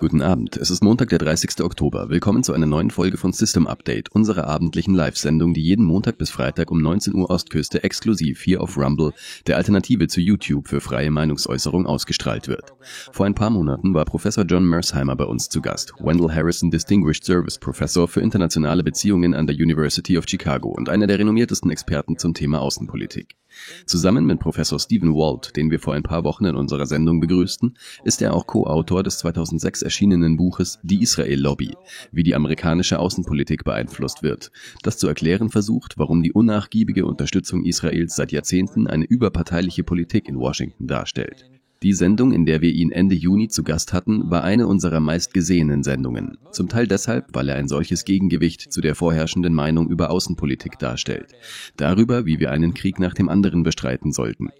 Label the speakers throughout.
Speaker 1: Guten Abend, es ist Montag, der 30. Oktober. Willkommen zu einer neuen Folge von System Update, unserer abendlichen Live-Sendung, die jeden Montag bis Freitag um 19 Uhr Ostküste exklusiv hier auf Rumble, der Alternative zu YouTube für freie Meinungsäußerung, ausgestrahlt wird. Vor ein paar Monaten war Professor John Mersheimer bei uns zu Gast, Wendell Harrison Distinguished Service Professor für internationale Beziehungen an der University of Chicago und einer der renommiertesten Experten zum Thema Außenpolitik. Zusammen mit Professor Stephen Walt, den wir vor ein paar Wochen in unserer Sendung begrüßten, ist er auch Co-Autor des 2006 erschienenen Buches Die Israel-Lobby, wie die amerikanische Außenpolitik beeinflusst wird, das zu erklären versucht, warum die unnachgiebige Unterstützung Israels seit Jahrzehnten eine überparteiliche Politik in Washington darstellt. Die Sendung, in der wir ihn Ende Juni zu Gast hatten, war eine unserer meistgesehenen Sendungen. Zum Teil deshalb, weil er ein solches Gegengewicht zu der vorherrschenden Meinung über Außenpolitik darstellt. Darüber, wie wir einen Krieg nach dem anderen bestreiten sollten.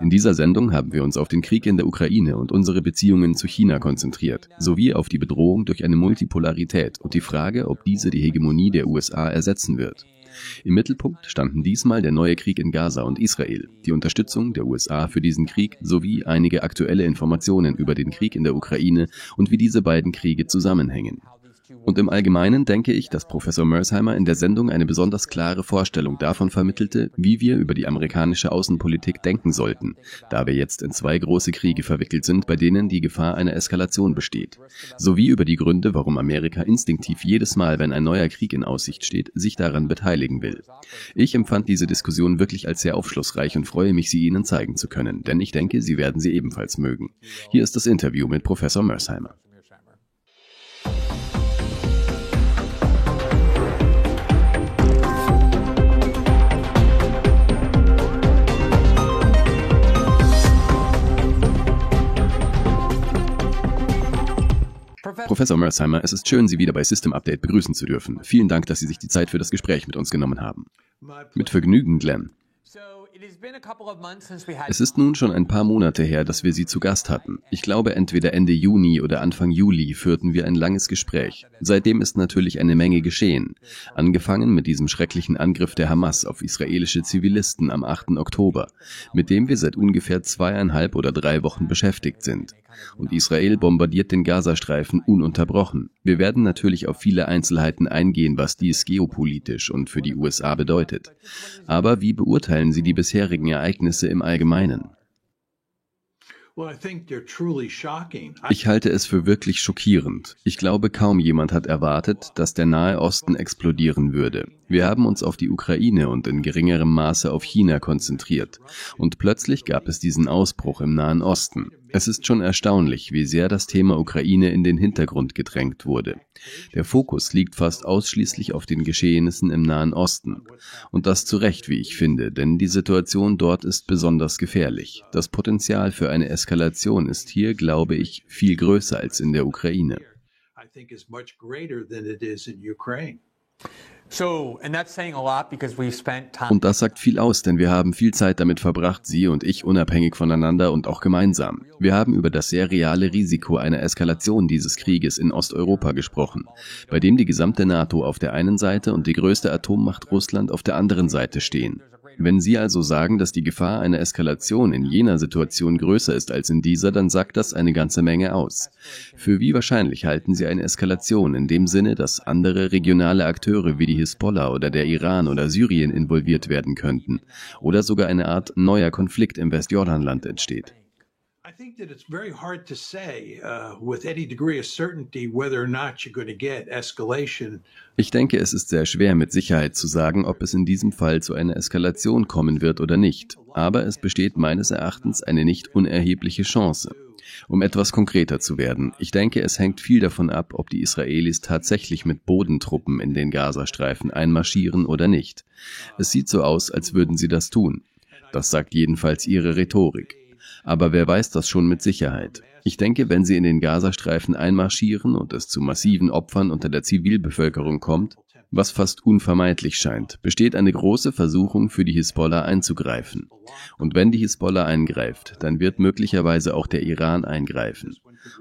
Speaker 1: In dieser Sendung haben wir uns auf den Krieg in der Ukraine und unsere Beziehungen zu China konzentriert, sowie auf die Bedrohung durch eine Multipolarität und die Frage, ob diese die Hegemonie der USA ersetzen wird. Im Mittelpunkt standen diesmal der neue Krieg in Gaza und Israel, die Unterstützung der USA für diesen Krieg sowie einige aktuelle Informationen über den Krieg in der Ukraine und wie diese beiden Kriege zusammenhängen. Und im Allgemeinen denke ich, dass Professor Mersheimer in der Sendung eine besonders klare Vorstellung davon vermittelte, wie wir über die amerikanische Außenpolitik denken sollten, da wir jetzt in zwei große Kriege verwickelt sind, bei denen die Gefahr einer Eskalation besteht, sowie über die Gründe, warum Amerika instinktiv jedes Mal, wenn ein neuer Krieg in Aussicht steht, sich daran beteiligen will. Ich empfand diese Diskussion wirklich als sehr aufschlussreich und freue mich, sie Ihnen zeigen zu können, denn ich denke, Sie werden sie ebenfalls mögen. Hier ist das Interview mit Professor Mersheimer. Professor Mersheimer, es ist schön, Sie wieder bei System Update begrüßen zu dürfen. Vielen Dank, dass Sie sich die Zeit für das Gespräch mit uns genommen haben. Mit Vergnügen, Glenn. Es ist nun schon ein paar Monate her, dass wir Sie zu Gast hatten. Ich glaube, entweder Ende Juni oder Anfang Juli führten wir ein langes Gespräch. Seitdem ist natürlich eine Menge geschehen. Angefangen mit diesem schrecklichen Angriff der Hamas auf israelische Zivilisten am 8. Oktober, mit dem wir seit ungefähr zweieinhalb oder drei Wochen beschäftigt sind. Und Israel bombardiert den Gazastreifen ununterbrochen. Wir werden natürlich auf viele Einzelheiten eingehen, was dies geopolitisch und für die USA bedeutet. Aber wie beurteilen Sie die bisherigen Ereignisse im Allgemeinen? Ich halte es für wirklich schockierend. Ich glaube, kaum jemand hat erwartet, dass der Nahe Osten explodieren würde. Wir haben uns auf die Ukraine und in geringerem Maße auf China konzentriert. Und plötzlich gab es diesen Ausbruch im Nahen Osten. Es ist schon erstaunlich, wie sehr das Thema Ukraine in den Hintergrund gedrängt wurde. Der Fokus liegt fast ausschließlich auf den Geschehnissen im Nahen Osten. Und das zu Recht, wie ich finde, denn die Situation dort ist besonders gefährlich. Das Potenzial für eine Eskalation ist hier, glaube ich, viel größer als in der Ukraine. Und das sagt viel aus, denn wir haben viel Zeit damit verbracht, Sie und ich unabhängig voneinander und auch gemeinsam. Wir haben über das sehr reale Risiko einer Eskalation dieses Krieges in Osteuropa gesprochen, bei dem die gesamte NATO auf der einen Seite und die größte Atommacht Russland auf der anderen Seite stehen. Wenn Sie also sagen, dass die Gefahr einer Eskalation in jener Situation größer ist als in dieser, dann sagt das eine ganze Menge aus. Für wie wahrscheinlich halten Sie eine Eskalation in dem Sinne, dass andere regionale Akteure wie die Hisbollah oder der Iran oder Syrien involviert werden könnten oder sogar eine Art neuer Konflikt im Westjordanland entsteht? Think that it's very hard to say uh, with any degree of certainty whether or not you're going to get escalation. Ich denke, es ist sehr schwer mit Sicherheit zu sagen, ob es in diesem Fall zu einer Eskalation kommen wird oder nicht. Aber es besteht meines Erachtens eine nicht unerhebliche Chance. Um etwas konkreter zu werden, ich denke, es hängt viel davon ab, ob die Israelis tatsächlich mit Bodentruppen in den Gazastreifen einmarschieren oder nicht. Es sieht so aus, als würden sie das tun. Das sagt jedenfalls ihre Rhetorik. Aber wer weiß das schon mit Sicherheit? Ich denke, wenn sie in den Gazastreifen einmarschieren und es zu massiven Opfern unter der Zivilbevölkerung kommt, was fast unvermeidlich scheint, besteht eine große Versuchung für die Hisbollah einzugreifen. Und wenn die Hisbollah eingreift, dann wird möglicherweise auch der Iran eingreifen.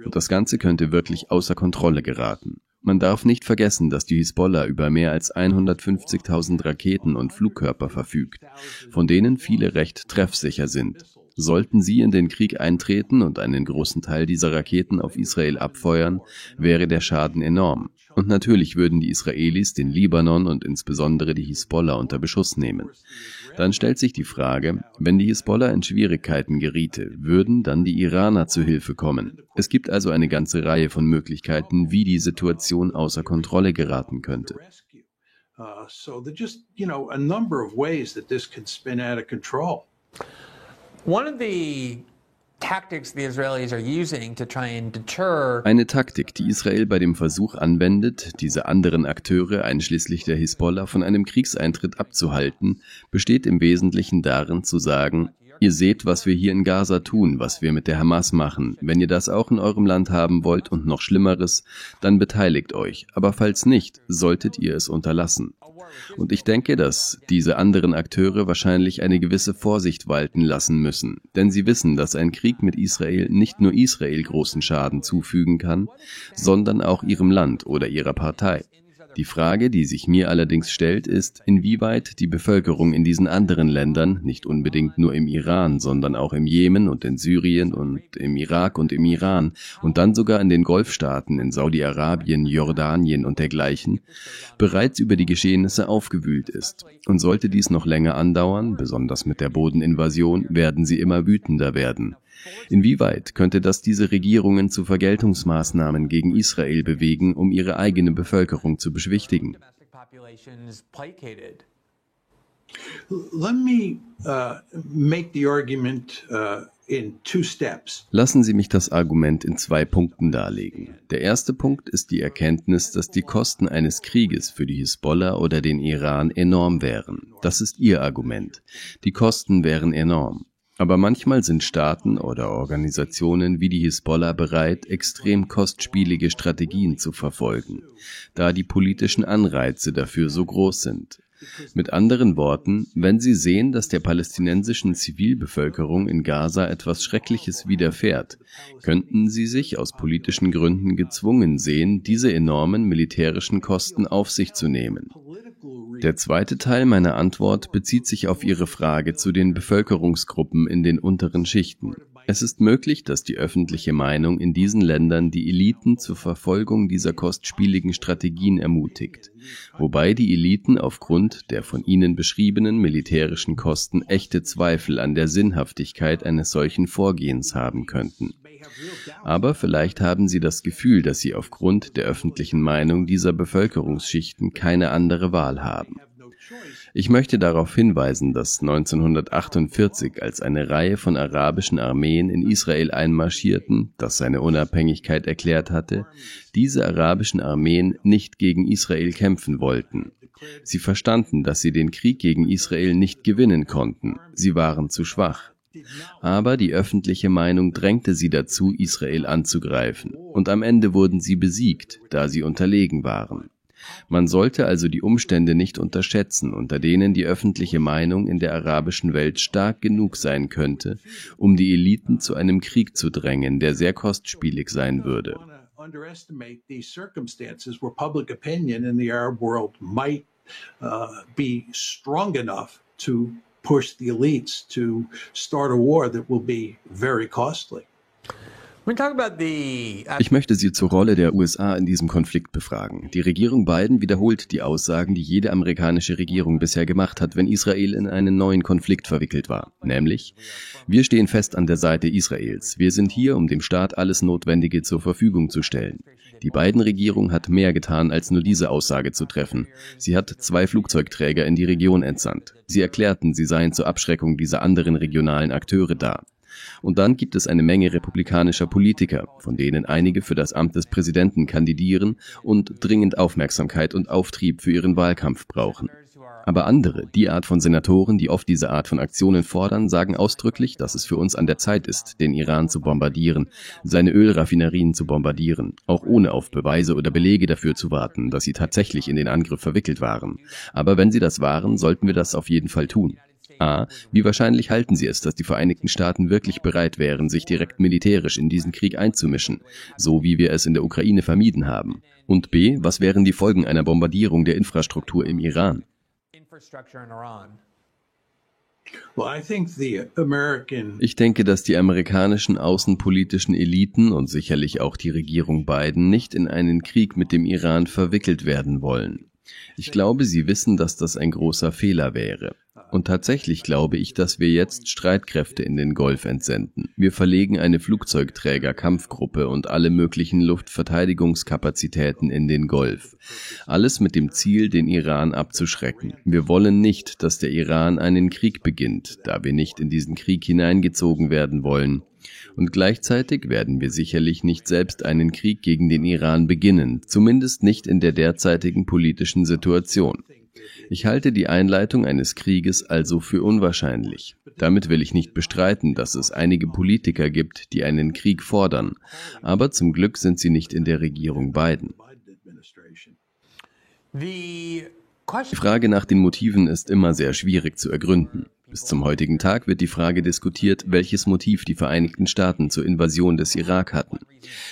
Speaker 1: Und das Ganze könnte wirklich außer Kontrolle geraten. Man darf nicht vergessen, dass die Hisbollah über mehr als 150.000 Raketen und Flugkörper verfügt, von denen viele recht treffsicher sind. Sollten sie in den Krieg eintreten und einen großen Teil dieser Raketen auf Israel abfeuern, wäre der Schaden enorm. Und natürlich würden die Israelis den Libanon und insbesondere die Hisbollah unter Beschuss nehmen. Dann stellt sich die Frage, wenn die Hisbollah in Schwierigkeiten geriete, würden dann die Iraner zu Hilfe kommen. Es gibt also eine ganze Reihe von Möglichkeiten, wie die Situation außer Kontrolle geraten könnte. Uh, so there's just, you know, a number of ways that this can spin out of control. One of the eine Taktik, die Israel bei dem Versuch anwendet, diese anderen Akteure, einschließlich der Hisbollah, von einem Kriegseintritt abzuhalten, besteht im Wesentlichen darin zu sagen, Ihr seht, was wir hier in Gaza tun, was wir mit der Hamas machen. Wenn ihr das auch in eurem Land haben wollt und noch Schlimmeres, dann beteiligt euch. Aber falls nicht, solltet ihr es unterlassen. Und ich denke, dass diese anderen Akteure wahrscheinlich eine gewisse Vorsicht walten lassen müssen, denn sie wissen, dass ein Krieg mit Israel nicht nur Israel großen Schaden zufügen kann, sondern auch ihrem Land oder ihrer Partei. Die Frage, die sich mir allerdings stellt, ist, inwieweit die Bevölkerung in diesen anderen Ländern, nicht unbedingt nur im Iran, sondern auch im Jemen und in Syrien und im Irak und im Iran und dann sogar in den Golfstaaten, in Saudi-Arabien, Jordanien und dergleichen, bereits über die Geschehnisse aufgewühlt ist. Und sollte dies noch länger andauern, besonders mit der Bodeninvasion, werden sie immer wütender werden. Inwieweit könnte das diese Regierungen zu Vergeltungsmaßnahmen gegen Israel bewegen, um ihre eigene Bevölkerung zu beschwichtigen? Uh, uh, Lassen Sie mich das Argument in zwei Punkten darlegen. Der erste Punkt ist die Erkenntnis, dass die Kosten eines Krieges für die Hisbollah oder den Iran enorm wären. Das ist Ihr Argument. Die Kosten wären enorm. Aber manchmal sind Staaten oder Organisationen wie die Hisbollah bereit, extrem kostspielige Strategien zu verfolgen, da die politischen Anreize dafür so groß sind. Mit anderen Worten, wenn sie sehen, dass der palästinensischen Zivilbevölkerung in Gaza etwas Schreckliches widerfährt, könnten sie sich aus politischen Gründen gezwungen sehen, diese enormen militärischen Kosten auf sich zu nehmen. Der zweite Teil meiner Antwort bezieht sich auf Ihre Frage zu den Bevölkerungsgruppen in den unteren Schichten. Es ist möglich, dass die öffentliche Meinung in diesen Ländern die Eliten zur Verfolgung dieser kostspieligen Strategien ermutigt, wobei die Eliten aufgrund der von ihnen beschriebenen militärischen Kosten echte Zweifel an der Sinnhaftigkeit eines solchen Vorgehens haben könnten. Aber vielleicht haben sie das Gefühl, dass sie aufgrund der öffentlichen Meinung dieser Bevölkerungsschichten keine andere Wahl haben. Ich möchte darauf hinweisen, dass 1948, als eine Reihe von arabischen Armeen in Israel einmarschierten, das seine Unabhängigkeit erklärt hatte, diese arabischen Armeen nicht gegen Israel kämpfen wollten. Sie verstanden, dass sie den Krieg gegen Israel nicht gewinnen konnten. Sie waren zu schwach. Aber die öffentliche Meinung drängte sie dazu, Israel anzugreifen, und am Ende wurden sie besiegt, da sie unterlegen waren. Man sollte also die Umstände nicht unterschätzen, unter denen die öffentliche Meinung in der arabischen Welt stark genug sein könnte, um die Eliten zu einem Krieg zu drängen, der sehr kostspielig sein würde. uh, push the elites to start a war that will be very costly. Ich möchte Sie zur Rolle der USA in diesem Konflikt befragen. Die Regierung Biden wiederholt die Aussagen, die jede amerikanische Regierung bisher gemacht hat, wenn Israel in einen neuen Konflikt verwickelt war. Nämlich, wir stehen fest an der Seite Israels. Wir sind hier, um dem Staat alles Notwendige zur Verfügung zu stellen. Die Biden-Regierung hat mehr getan, als nur diese Aussage zu treffen. Sie hat zwei Flugzeugträger in die Region entsandt. Sie erklärten, sie seien zur Abschreckung dieser anderen regionalen Akteure da. Und dann gibt es eine Menge republikanischer Politiker, von denen einige für das Amt des Präsidenten kandidieren und dringend Aufmerksamkeit und Auftrieb für ihren Wahlkampf brauchen. Aber andere, die Art von Senatoren, die oft diese Art von Aktionen fordern, sagen ausdrücklich, dass es für uns an der Zeit ist, den Iran zu bombardieren, seine Ölraffinerien zu bombardieren, auch ohne auf Beweise oder Belege dafür zu warten, dass sie tatsächlich in den Angriff verwickelt waren. Aber wenn sie das waren, sollten wir das auf jeden Fall tun. A. Wie wahrscheinlich halten Sie es, dass die Vereinigten Staaten wirklich bereit wären, sich direkt militärisch in diesen Krieg einzumischen, so wie wir es in der Ukraine vermieden haben? Und B. Was wären die Folgen einer Bombardierung der Infrastruktur im Iran? Ich denke, dass die amerikanischen außenpolitischen Eliten und sicherlich auch die Regierung Biden nicht in einen Krieg mit dem Iran verwickelt werden wollen. Ich glaube, sie wissen, dass das ein großer Fehler wäre. Und tatsächlich glaube ich, dass wir jetzt Streitkräfte in den Golf entsenden. Wir verlegen eine Flugzeugträger-Kampfgruppe und alle möglichen Luftverteidigungskapazitäten in den Golf. Alles mit dem Ziel, den Iran abzuschrecken. Wir wollen nicht, dass der Iran einen Krieg beginnt, da wir nicht in diesen Krieg hineingezogen werden wollen. Und gleichzeitig werden wir sicherlich nicht selbst einen Krieg gegen den Iran beginnen, zumindest nicht in der derzeitigen politischen Situation. Ich halte die Einleitung eines Krieges also für unwahrscheinlich. Damit will ich nicht bestreiten, dass es einige Politiker gibt, die einen Krieg fordern, aber zum Glück sind sie nicht in der Regierung Biden. Die Frage nach den Motiven ist immer sehr schwierig zu ergründen. Bis zum heutigen Tag wird die Frage diskutiert, welches Motiv die Vereinigten Staaten zur Invasion des Irak hatten.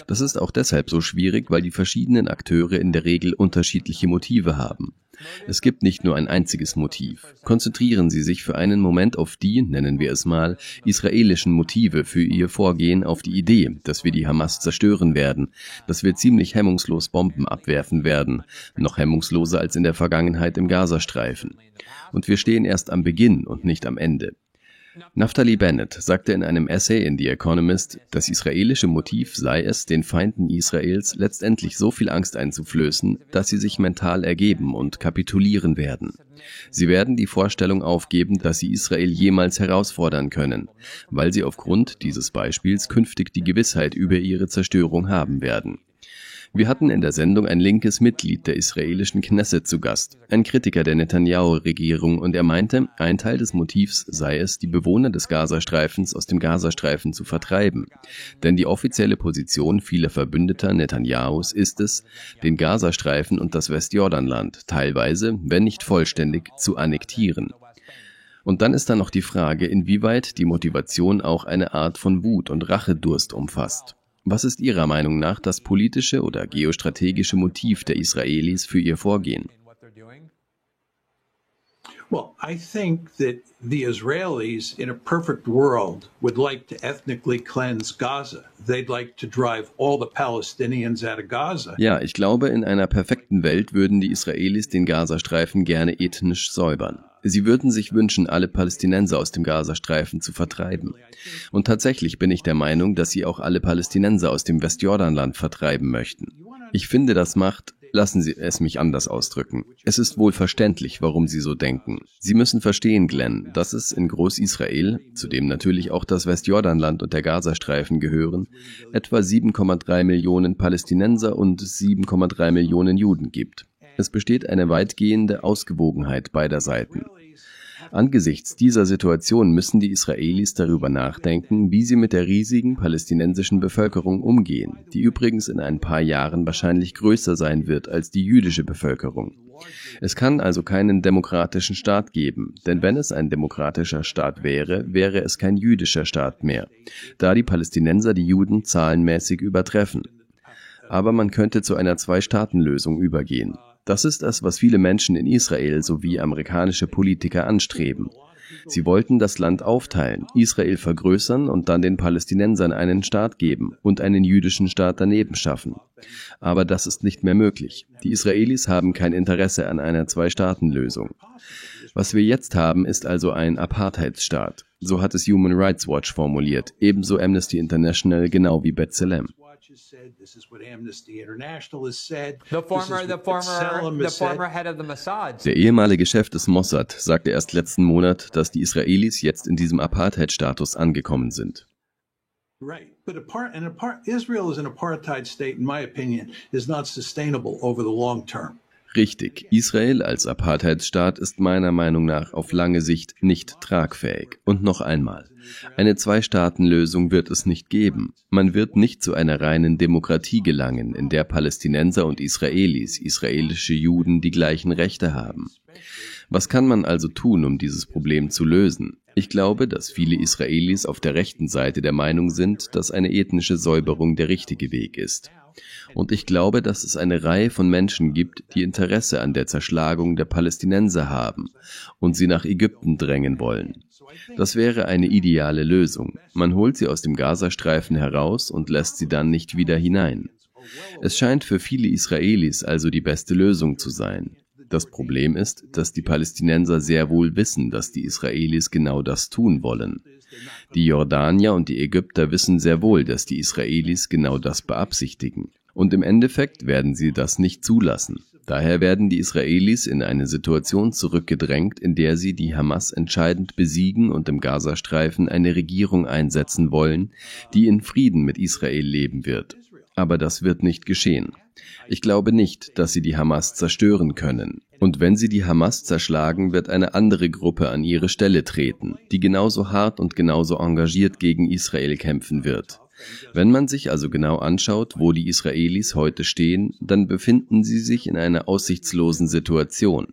Speaker 1: Das ist auch deshalb so schwierig, weil die verschiedenen Akteure in der Regel unterschiedliche Motive haben. Es gibt nicht nur ein einziges Motiv. Konzentrieren Sie sich für einen Moment auf die, nennen wir es mal, israelischen Motive für Ihr Vorgehen, auf die Idee, dass wir die Hamas zerstören werden, dass wir ziemlich hemmungslos Bomben abwerfen werden, noch hemmungsloser als in der Vergangenheit im Gazastreifen. Und wir stehen erst am Beginn und nicht am Ende. Naftali Bennett sagte in einem Essay in The Economist, das israelische Motiv sei es, den Feinden Israels letztendlich so viel Angst einzuflößen, dass sie sich mental ergeben und kapitulieren werden. Sie werden die Vorstellung aufgeben, dass sie Israel jemals herausfordern können, weil sie aufgrund dieses Beispiels künftig die Gewissheit über ihre Zerstörung haben werden. Wir hatten in der Sendung ein linkes Mitglied der israelischen Knesset zu Gast, ein Kritiker der Netanyahu-Regierung, und er meinte, ein Teil des Motivs sei es, die Bewohner des Gazastreifens aus dem Gazastreifen zu vertreiben. Denn die offizielle Position vieler Verbündeter Netanyahus ist es, den Gazastreifen und das Westjordanland teilweise, wenn nicht vollständig, zu annektieren. Und dann ist da noch die Frage, inwieweit die Motivation auch eine Art von Wut und Rachedurst umfasst. Was ist Ihrer Meinung nach das politische oder geostrategische Motiv der Israelis für ihr Vorgehen?
Speaker 2: Well, I think that the Israelis in a perfect world would like to ethnically cleanse Gaza. They'd like to drive all the Palestinians out of Gaza.
Speaker 1: Ja, ich glaube, in einer perfekten Welt würden die Israelis den Gazastreifen gerne ethnisch säubern. Sie würden sich wünschen, alle Palästinenser aus dem Gazastreifen zu vertreiben. Und tatsächlich bin ich der Meinung, dass sie auch alle Palästinenser aus dem Westjordanland vertreiben möchten. Ich finde, das macht, lassen Sie es mich anders ausdrücken. Es ist wohl verständlich, warum Sie so denken. Sie müssen verstehen, Glenn, dass es in Groß-Israel, zu dem natürlich auch das Westjordanland und der Gazastreifen gehören, etwa 7,3 Millionen Palästinenser und 7,3 Millionen Juden gibt. Es besteht eine weitgehende Ausgewogenheit beider Seiten. Angesichts dieser Situation müssen die Israelis darüber nachdenken, wie sie mit der riesigen palästinensischen Bevölkerung umgehen, die übrigens in ein paar Jahren wahrscheinlich größer sein wird als die jüdische Bevölkerung. Es kann also keinen demokratischen Staat geben, denn wenn es ein demokratischer Staat wäre, wäre es kein jüdischer Staat mehr, da die Palästinenser die Juden zahlenmäßig übertreffen. Aber man könnte zu einer Zwei-Staaten-Lösung übergehen. Das ist es, was viele Menschen in Israel sowie amerikanische Politiker anstreben. Sie wollten das Land aufteilen, Israel vergrößern und dann den Palästinensern einen Staat geben und einen jüdischen Staat daneben schaffen. Aber das ist nicht mehr möglich. Die Israelis haben kein Interesse an einer Zwei-Staaten-Lösung. Was wir jetzt haben, ist also ein Apartheidsstaat. So hat es Human Rights Watch formuliert, ebenso Amnesty International genau wie B'Tselem has said. This is what Amnesty International has said. The former, the former, the former head of the Mossad. Der ehemalige Chef des Mossad sagte erst letzten Monat, dass die Israelis jetzt in diesem Apartheid-Status angekommen sind.
Speaker 2: Right. But apart, and apart, Israel is an apartheid state, in my opinion, is not sustainable over the long term.
Speaker 1: Richtig, Israel als Apartheidsstaat ist meiner Meinung nach auf lange Sicht nicht tragfähig. Und noch einmal, eine Zwei-Staaten-Lösung wird es nicht geben. Man wird nicht zu einer reinen Demokratie gelangen, in der Palästinenser und Israelis, israelische Juden die gleichen Rechte haben. Was kann man also tun, um dieses Problem zu lösen? Ich glaube, dass viele Israelis auf der rechten Seite der Meinung sind, dass eine ethnische Säuberung der richtige Weg ist. Und ich glaube, dass es eine Reihe von Menschen gibt, die Interesse an der Zerschlagung der Palästinenser haben und sie nach Ägypten drängen wollen. Das wäre eine ideale Lösung. Man holt sie aus dem Gazastreifen heraus und lässt sie dann nicht wieder hinein. Es scheint für viele Israelis also die beste Lösung zu sein. Das Problem ist, dass die Palästinenser sehr wohl wissen, dass die Israelis genau das tun wollen. Die Jordanier und die Ägypter wissen sehr wohl, dass die Israelis genau das beabsichtigen. Und im Endeffekt werden sie das nicht zulassen. Daher werden die Israelis in eine Situation zurückgedrängt, in der sie die Hamas entscheidend besiegen und im Gazastreifen eine Regierung einsetzen wollen, die in Frieden mit Israel leben wird. Aber das wird nicht geschehen. Ich glaube nicht, dass sie die Hamas zerstören können. Und wenn sie die Hamas zerschlagen, wird eine andere Gruppe an ihre Stelle treten, die genauso hart und genauso engagiert gegen Israel kämpfen wird. Wenn man sich also genau anschaut, wo die Israelis heute stehen, dann befinden sie sich in einer aussichtslosen Situation.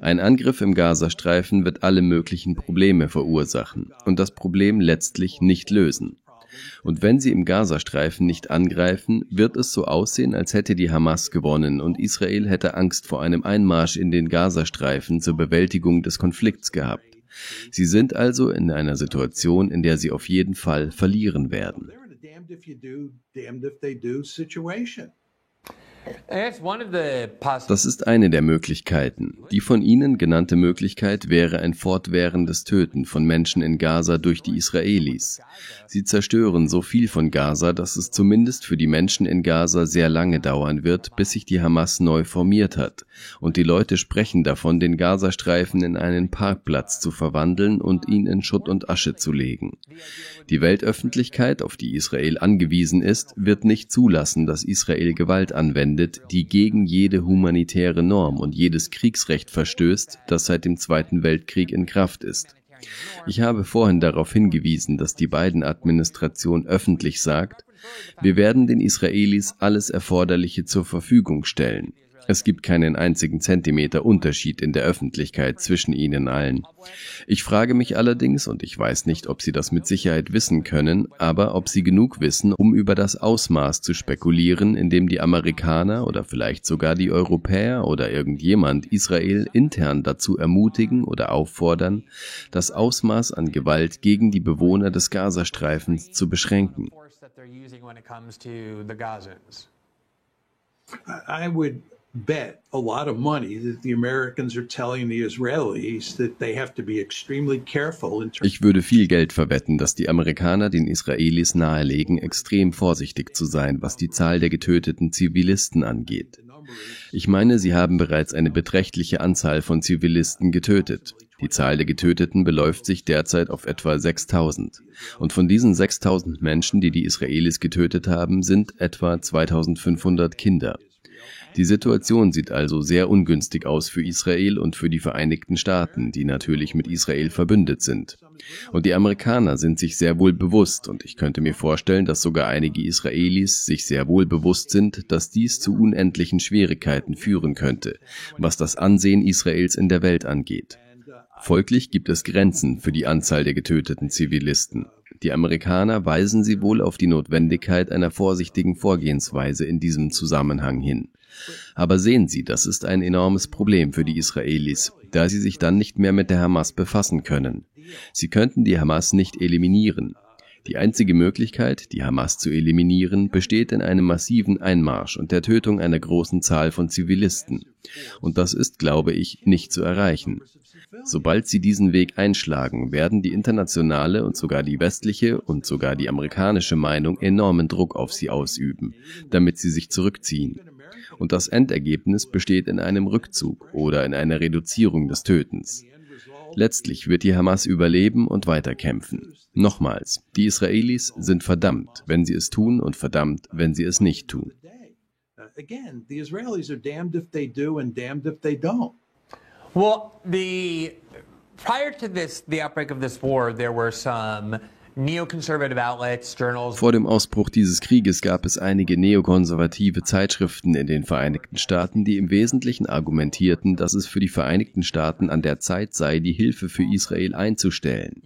Speaker 1: Ein Angriff im Gazastreifen wird alle möglichen Probleme verursachen und das Problem letztlich nicht lösen. Und wenn sie im Gazastreifen nicht angreifen, wird es so aussehen, als hätte die Hamas gewonnen und Israel hätte Angst vor einem Einmarsch in den Gazastreifen zur Bewältigung des Konflikts gehabt. Sie sind also in einer Situation, in der sie auf jeden Fall verlieren werden. Das ist eine der Möglichkeiten. Die von Ihnen genannte Möglichkeit wäre ein fortwährendes Töten von Menschen in Gaza durch die Israelis. Sie zerstören so viel von Gaza, dass es zumindest für die Menschen in Gaza sehr lange dauern wird, bis sich die Hamas neu formiert hat. Und die Leute sprechen davon, den Gazastreifen in einen Parkplatz zu verwandeln und ihn in Schutt und Asche zu legen. Die Weltöffentlichkeit, auf die Israel angewiesen ist, wird nicht zulassen, dass Israel Gewalt anwendet, die gegen jede humanitäre Norm und jedes Kriegsrecht verstößt, das seit dem Zweiten Weltkrieg in Kraft ist. Ich habe vorhin darauf hingewiesen, dass die Biden-Administration öffentlich sagt, wir werden den Israelis alles Erforderliche zur Verfügung stellen. Es gibt keinen einzigen Zentimeter Unterschied in der Öffentlichkeit zwischen ihnen allen. Ich frage mich allerdings, und ich weiß nicht, ob Sie das mit Sicherheit wissen können, aber ob Sie genug wissen, um über das Ausmaß zu spekulieren, in dem die Amerikaner oder vielleicht sogar die Europäer oder irgendjemand Israel intern dazu ermutigen oder auffordern, das Ausmaß an Gewalt gegen die Bewohner des Gazastreifens zu beschränken.
Speaker 2: I would bet a lot of money that the Americans are telling the Israelis that they have to be extremely careful.
Speaker 1: Ich würde viel Geld verwetten, dass die Amerikaner den Israelis nahelegen, extrem vorsichtig zu sein, was die Zahl der getöteten Zivilisten angeht. Ich meine, sie haben bereits eine beträchtliche Anzahl von Zivilisten getötet. Die Zahl der Getöteten beläuft sich derzeit auf etwa 6000. Und von diesen 6000 Menschen, die die Israelis getötet haben, sind etwa 2500 Kinder. Die Situation sieht also sehr ungünstig aus für Israel und für die Vereinigten Staaten, die natürlich mit Israel verbündet sind. Und die Amerikaner sind sich sehr wohl bewusst, und ich könnte mir vorstellen, dass sogar einige Israelis sich sehr wohl bewusst sind, dass dies zu unendlichen Schwierigkeiten führen könnte, was das Ansehen Israels in der Welt angeht. Folglich gibt es Grenzen für die Anzahl der getöteten Zivilisten. Die Amerikaner weisen sie wohl auf die Notwendigkeit einer vorsichtigen Vorgehensweise in diesem Zusammenhang hin. Aber sehen Sie, das ist ein enormes Problem für die Israelis, da sie sich dann nicht mehr mit der Hamas befassen können. Sie könnten die Hamas nicht eliminieren. Die einzige Möglichkeit, die Hamas zu eliminieren, besteht in einem massiven Einmarsch und der Tötung einer großen Zahl von Zivilisten. Und das ist, glaube ich, nicht zu erreichen. Sobald sie diesen Weg einschlagen, werden die internationale und sogar die westliche und sogar die amerikanische Meinung enormen Druck auf sie ausüben, damit sie sich zurückziehen und das Endergebnis besteht in einem Rückzug oder in einer Reduzierung des Tötens. Letztlich wird die Hamas überleben und weiterkämpfen. Nochmals, die Israelis sind verdammt, wenn sie es tun und verdammt, wenn sie es nicht tun. Again, the Israelis are damned if they do and damned if they don't.
Speaker 3: Well, the prior to this, the outbreak of this war, there were some
Speaker 1: Vor dem Ausbruch dieses Krieges gab es einige neokonservative Zeitschriften in den Vereinigten Staaten, die im Wesentlichen argumentierten, dass es für die Vereinigten Staaten an der Zeit sei, die Hilfe für Israel einzustellen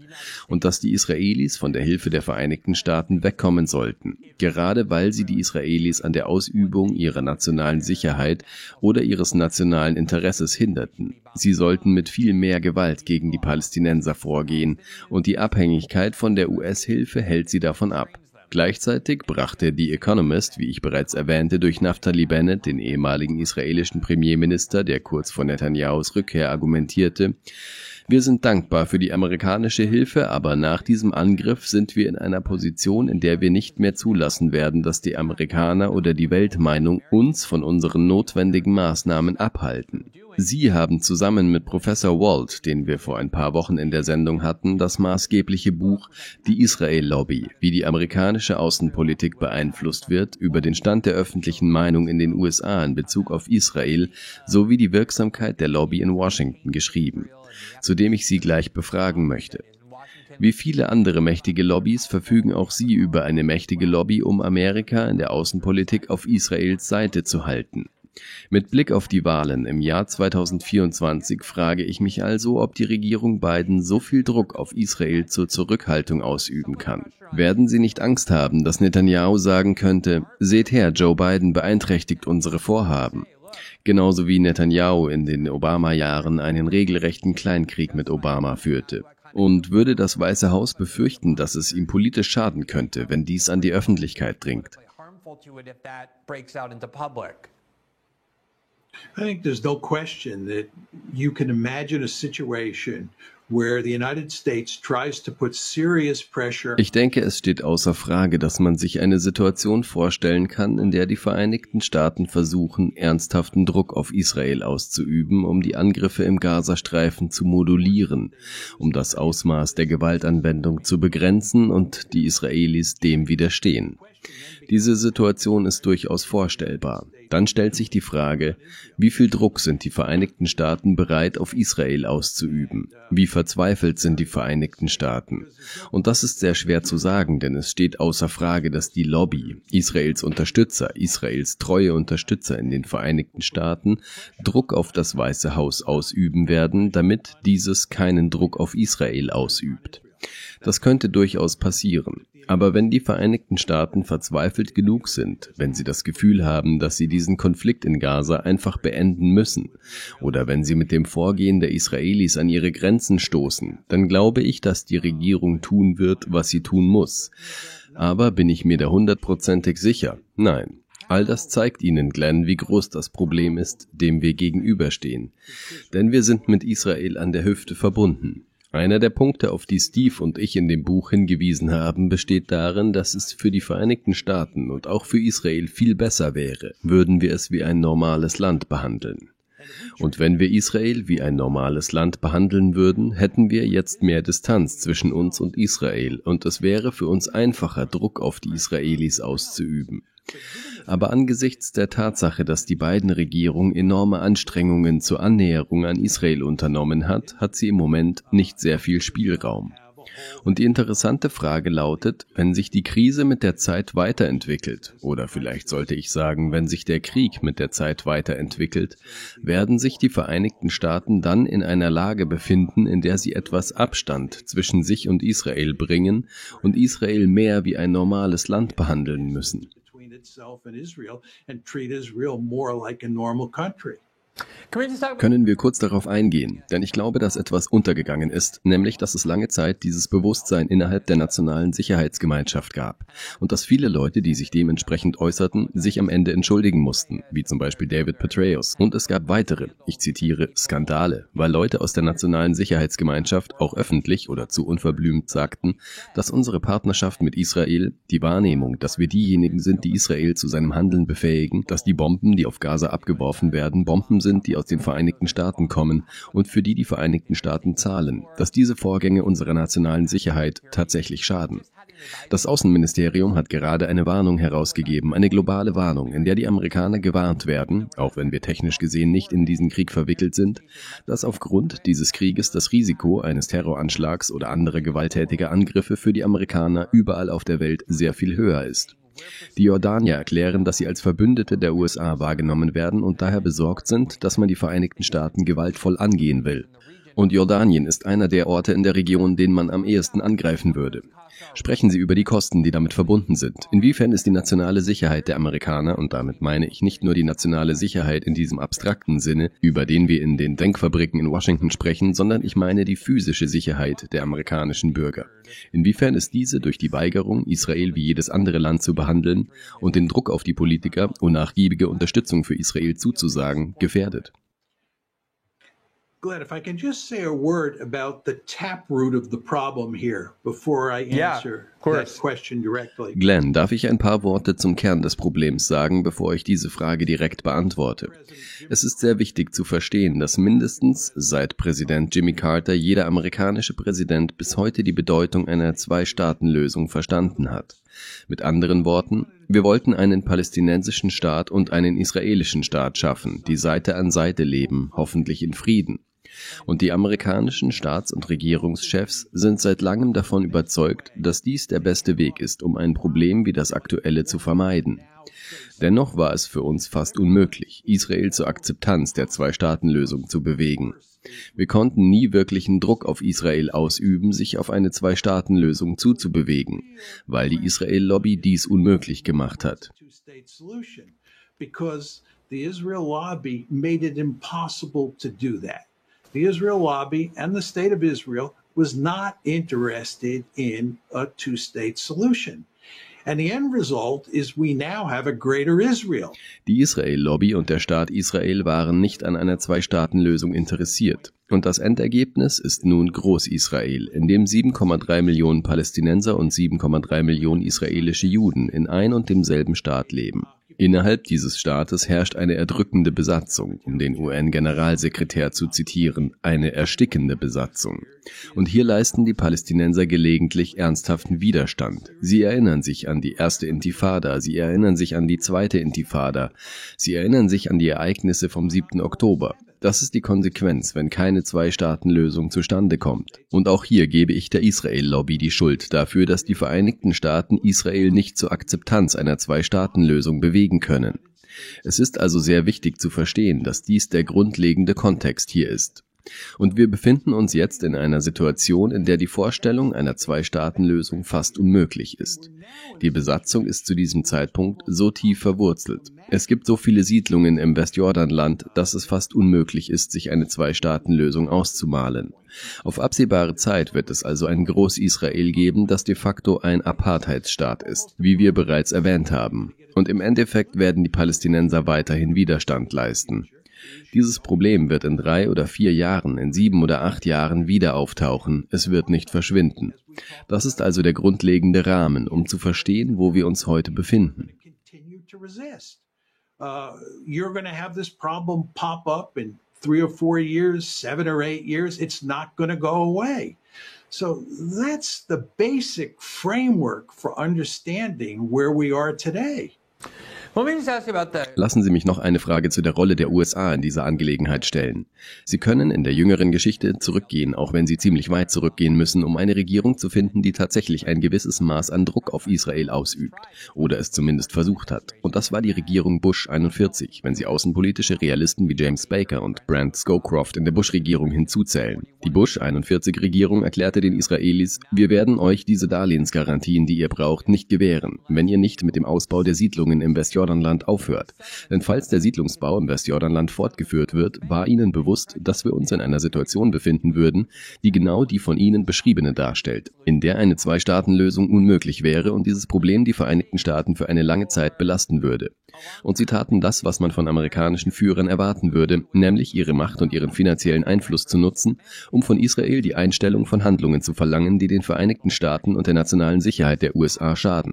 Speaker 1: und dass die Israelis von der Hilfe der Vereinigten Staaten wegkommen sollten, gerade weil sie die Israelis an der Ausübung ihrer nationalen Sicherheit oder ihres nationalen Interesses hinderten. Sie sollten mit viel mehr Gewalt gegen die Palästinenser vorgehen und die Abhängigkeit von der US-Hilfe hält sie davon ab. Gleichzeitig brachte The Economist, wie ich bereits erwähnte, durch Naftali Bennett, den ehemaligen israelischen Premierminister, der kurz vor Netanyahus Rückkehr argumentierte, wir sind dankbar für die amerikanische Hilfe, aber nach diesem Angriff sind wir in einer Position, in der wir nicht mehr zulassen werden, dass die Amerikaner oder die Weltmeinung uns von unseren notwendigen Maßnahmen abhalten. Sie haben zusammen mit Professor Walt, den wir vor ein paar Wochen in der Sendung hatten, das maßgebliche Buch Die Israel-Lobby, wie die amerikanische Außenpolitik beeinflusst wird, über den Stand der öffentlichen Meinung in den USA in Bezug auf Israel sowie die Wirksamkeit der Lobby in Washington geschrieben zu dem ich Sie gleich befragen möchte. Wie viele andere mächtige Lobbys verfügen auch Sie über eine mächtige Lobby, um Amerika in der Außenpolitik auf Israels Seite zu halten. Mit Blick auf die Wahlen im Jahr 2024 frage ich mich also, ob die Regierung Biden so viel Druck auf Israel zur Zurückhaltung ausüben kann. Werden sie nicht Angst haben, dass Netanyahu sagen könnte, seht her, Joe Biden beeinträchtigt unsere Vorhaben genauso wie Netanyahu in den Obama-Jahren einen regelrechten Kleinkrieg mit Obama führte. Und würde das Weiße Haus befürchten, dass es ihm politisch schaden könnte, wenn dies an die Öffentlichkeit dringt?
Speaker 2: I think there's no question that you can imagine a situation
Speaker 1: ich denke, es steht außer Frage, dass man sich eine Situation vorstellen kann, in der die Vereinigten Staaten versuchen, ernsthaften Druck auf Israel auszuüben, um die Angriffe im Gazastreifen zu modulieren, um das Ausmaß der Gewaltanwendung zu begrenzen und die Israelis dem widerstehen. Diese Situation ist durchaus vorstellbar. Dann stellt sich die Frage, wie viel Druck sind die Vereinigten Staaten bereit, auf Israel auszuüben? Wie verzweifelt sind die Vereinigten Staaten? Und das ist sehr schwer zu sagen, denn es steht außer Frage, dass die Lobby, Israels Unterstützer, Israels treue Unterstützer in den Vereinigten Staaten Druck auf das Weiße Haus ausüben werden, damit dieses keinen Druck auf Israel ausübt. Das könnte durchaus passieren. Aber wenn die Vereinigten Staaten verzweifelt genug sind, wenn sie das Gefühl haben, dass sie diesen Konflikt in Gaza einfach beenden müssen, oder wenn sie mit dem Vorgehen der Israelis an ihre Grenzen stoßen, dann glaube ich, dass die Regierung tun wird, was sie tun muss. Aber bin ich mir da hundertprozentig sicher? Nein. All das zeigt Ihnen, Glenn, wie groß das Problem ist, dem wir gegenüberstehen. Denn wir sind mit Israel an der Hüfte verbunden. Einer der Punkte, auf die Steve und ich in dem Buch hingewiesen haben, besteht darin, dass es für die Vereinigten Staaten und auch für Israel viel besser wäre, würden wir es wie ein normales Land behandeln. Und wenn wir Israel wie ein normales Land behandeln würden, hätten wir jetzt mehr Distanz zwischen uns und Israel und es wäre für uns einfacher, Druck auf die Israelis auszuüben. Aber angesichts der Tatsache, dass die beiden Regierungen enorme Anstrengungen zur Annäherung an Israel unternommen hat, hat sie im Moment nicht sehr viel Spielraum. Und die interessante Frage lautet, wenn sich die Krise mit der Zeit weiterentwickelt, oder vielleicht sollte ich sagen, wenn sich der Krieg mit der Zeit weiterentwickelt, werden sich die Vereinigten Staaten dann in einer Lage befinden, in der sie etwas Abstand zwischen sich und Israel bringen und Israel mehr wie ein normales Land behandeln müssen itself and Israel and treat Israel more like a normal country. Können wir kurz darauf eingehen, denn ich glaube, dass etwas untergegangen ist, nämlich dass es lange Zeit dieses Bewusstsein innerhalb der nationalen Sicherheitsgemeinschaft gab und dass viele Leute, die sich dementsprechend äußerten, sich am Ende entschuldigen mussten, wie zum Beispiel David Petraeus. Und es gab weitere, ich zitiere, Skandale, weil Leute aus der nationalen Sicherheitsgemeinschaft auch öffentlich oder zu unverblümt sagten, dass unsere Partnerschaft mit Israel, die Wahrnehmung, dass wir diejenigen sind, die Israel zu seinem Handeln befähigen, dass die Bomben, die auf Gaza abgeworfen werden, Bomben sind, die aus den Vereinigten Staaten kommen und für die die Vereinigten Staaten zahlen, dass diese Vorgänge unserer nationalen Sicherheit tatsächlich schaden. Das Außenministerium hat gerade eine Warnung herausgegeben, eine globale Warnung, in der die Amerikaner gewarnt werden, auch wenn wir technisch gesehen nicht in diesen Krieg verwickelt sind, dass aufgrund dieses Krieges das Risiko eines Terroranschlags oder anderer gewalttätiger Angriffe für die Amerikaner überall auf der Welt sehr viel höher ist. Die Jordanier erklären, dass sie als Verbündete der USA wahrgenommen werden und daher besorgt sind, dass man die Vereinigten Staaten gewaltvoll angehen will. Und Jordanien ist einer der Orte in der Region, den man am ehesten angreifen würde. Sprechen Sie über die Kosten, die damit verbunden sind. Inwiefern ist die nationale Sicherheit der Amerikaner, und damit meine ich nicht nur die nationale Sicherheit in diesem abstrakten Sinne, über den wir in den Denkfabriken in Washington sprechen, sondern ich meine die physische Sicherheit der amerikanischen Bürger. Inwiefern ist diese durch die Weigerung, Israel wie jedes andere Land zu behandeln und den Druck auf die Politiker, unnachgiebige Unterstützung für Israel zuzusagen, gefährdet?
Speaker 2: Glenn, if I can just say a word about the taproot of the problem here before I answer yeah, that question directly.
Speaker 1: Glenn, darf ich ein paar Worte zum Kern des Problems sagen, bevor ich diese Frage direkt beantworte? Es ist sehr wichtig zu verstehen, dass mindestens seit Präsident Jimmy Carter jeder amerikanische Präsident bis heute die Bedeutung einer Zwei-Staaten-Lösung verstanden hat. Mit anderen Worten, wir wollten einen palästinensischen Staat und einen israelischen Staat schaffen, die Seite an Seite leben, hoffentlich in Frieden. Und die amerikanischen Staats- und Regierungschefs sind seit langem davon überzeugt, dass dies der beste Weg ist, um ein Problem wie das aktuelle zu vermeiden. Dennoch war es für uns fast unmöglich, Israel zur Akzeptanz der Zwei-Staaten-Lösung zu bewegen. Wir konnten nie wirklichen Druck auf Israel ausüben, sich auf eine Zwei-Staaten-Lösung zuzubewegen, weil die Israel-Lobby dies unmöglich gemacht hat.
Speaker 2: Because the Israel lobby made it impossible to do that the Israel lobby and the state of Israel was not interested in a two state solution. And the end result is we now have a greater Israel.
Speaker 1: Die Israel-Lobby und der Staat Israel waren nicht an einer Zwei-Staaten-Lösung interessiert. Und das Endergebnis ist nun Groß-Israel, in dem 7,3 Millionen Palästinenser und 7,3 Millionen israelische Juden in ein und demselben Staat leben. Innerhalb dieses Staates herrscht eine erdrückende Besatzung, um den UN-Generalsekretär zu zitieren, eine erstickende Besatzung. Und hier leisten die Palästinenser gelegentlich ernsthaften Widerstand. Sie erinnern sich an die erste Intifada, sie erinnern sich an die zweite Intifada, sie erinnern sich an die Ereignisse vom 7. Oktober. Das ist die Konsequenz, wenn keine Zwei-Staaten-Lösung zustande kommt. Und auch hier gebe ich der Israel-Lobby die Schuld dafür, dass die Vereinigten Staaten Israel nicht zur Akzeptanz einer Zwei-Staaten-Lösung bewegen können. Es ist also sehr wichtig zu verstehen, dass dies der grundlegende Kontext hier ist. Und wir befinden uns jetzt in einer Situation, in der die Vorstellung einer Zwei-Staaten-Lösung fast unmöglich ist. Die Besatzung ist zu diesem Zeitpunkt so tief verwurzelt. Es gibt so viele Siedlungen im Westjordanland, dass es fast unmöglich ist, sich eine Zwei-Staaten-Lösung auszumalen. Auf absehbare Zeit wird es also ein Groß-Israel geben, das de facto ein Apartheidsstaat ist, wie wir bereits erwähnt haben. Und im Endeffekt werden die Palästinenser weiterhin Widerstand leisten. Dieses Problem wird in drei oder vier Jahren, in sieben oder acht Jahren wieder auftauchen. Es wird nicht verschwinden. Das ist also der grundlegende Rahmen, um zu verstehen, wo wir uns heute befinden. Uh, you're going to have this problem pop up in three or four years, seven. So that's the basic framework for understanding where we are today. Lassen Sie mich noch eine Frage zu der Rolle der USA in dieser Angelegenheit stellen. Sie können in der jüngeren Geschichte zurückgehen, auch wenn Sie ziemlich weit zurückgehen müssen, um eine Regierung zu finden, die tatsächlich ein gewisses Maß an Druck auf Israel ausübt oder es zumindest versucht hat. Und das war die Regierung Bush 41, wenn Sie außenpolitische Realisten wie James Baker und Brent Scowcroft in der Bush-Regierung hinzuzählen. Die Bush 41 Regierung erklärte den Israelis, wir werden euch diese Darlehensgarantien, die ihr braucht, nicht gewähren, wenn ihr nicht mit dem Ausbau der Siedlungen im Westjordanland Westjordanland aufhört. Denn falls der Siedlungsbau im Westjordanland fortgeführt wird, war ihnen bewusst, dass wir uns in einer Situation befinden würden, die genau die von ihnen beschriebene darstellt, in der eine Zwei-Staaten-Lösung unmöglich wäre und dieses Problem die Vereinigten Staaten für eine lange Zeit belasten würde. Und sie taten das, was man von amerikanischen Führern erwarten würde, nämlich ihre Macht und ihren finanziellen Einfluss zu nutzen, um von Israel die Einstellung von Handlungen zu verlangen, die den Vereinigten Staaten und der nationalen Sicherheit der USA schaden.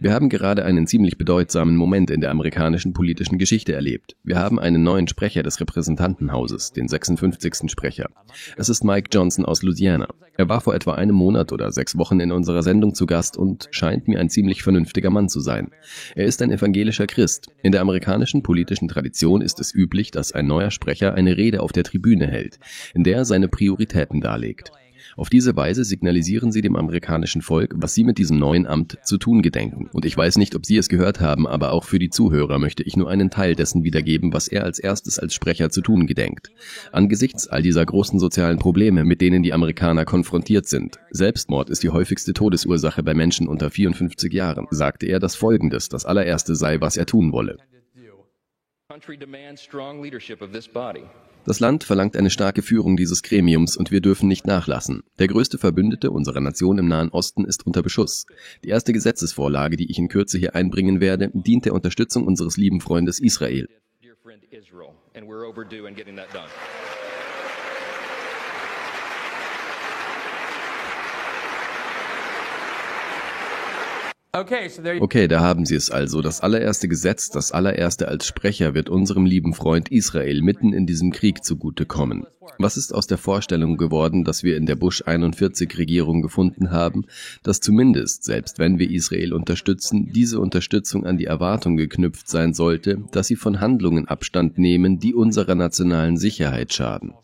Speaker 1: Wir haben gerade einen ziemlich bedeutsamen Moment in der amerikanischen politischen Geschichte erlebt. Wir haben einen neuen Sprecher des Repräsentantenhauses, den 56. Sprecher. Es ist Mike Johnson aus Louisiana. Er war vor etwa einem Monat oder sechs Wochen in unserer Sendung zu Gast und scheint mir ein ziemlich vernünftiger Mann zu sein. Er ist ein evangelischer Christ. In der amerikanischen politischen Tradition ist es üblich, dass ein neuer Sprecher eine Rede auf der Tribüne hält, in der er seine Prioritäten darlegt. Auf diese Weise signalisieren sie dem amerikanischen Volk, was sie mit diesem neuen Amt zu tun gedenken. Und ich weiß nicht, ob Sie es gehört haben, aber auch für die Zuhörer möchte ich nur einen Teil dessen wiedergeben, was er als erstes als Sprecher zu tun gedenkt. Angesichts all dieser großen sozialen Probleme, mit denen die Amerikaner konfrontiert sind, Selbstmord ist die häufigste Todesursache bei Menschen unter 54 Jahren, sagte er, dass Folgendes das allererste sei, was er tun wolle. Das Land verlangt eine starke Führung dieses Gremiums und wir dürfen nicht nachlassen. Der größte Verbündete unserer Nation im Nahen Osten ist unter Beschuss. Die erste Gesetzesvorlage, die ich in Kürze hier einbringen werde, dient der Unterstützung unseres lieben Freundes Israel. Okay, da haben Sie es also. Das allererste Gesetz, das allererste als Sprecher wird unserem lieben Freund Israel mitten in diesem Krieg zugutekommen. Was ist aus der Vorstellung geworden, dass wir in der Bush 41 Regierung gefunden haben, dass zumindest, selbst wenn wir Israel unterstützen, diese Unterstützung an die Erwartung geknüpft sein sollte, dass sie von Handlungen Abstand nehmen, die unserer nationalen Sicherheit schaden?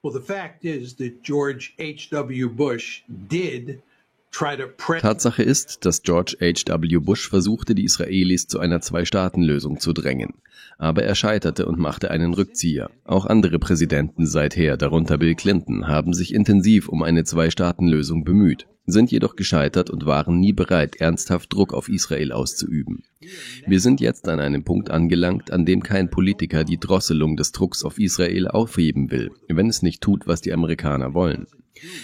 Speaker 1: Well, the fact is that George H.W. Bush did Tatsache ist, dass George H.W. Bush versuchte, die Israelis zu einer Zwei-Staaten-Lösung zu drängen. Aber er scheiterte und machte einen Rückzieher. Auch andere Präsidenten seither, darunter Bill Clinton, haben sich intensiv um eine Zwei-Staaten-Lösung bemüht, sind jedoch gescheitert und waren nie bereit, ernsthaft Druck auf Israel auszuüben. Wir sind jetzt an einem Punkt angelangt, an dem kein Politiker die Drosselung des Drucks auf Israel aufheben will, wenn es nicht tut, was die Amerikaner wollen.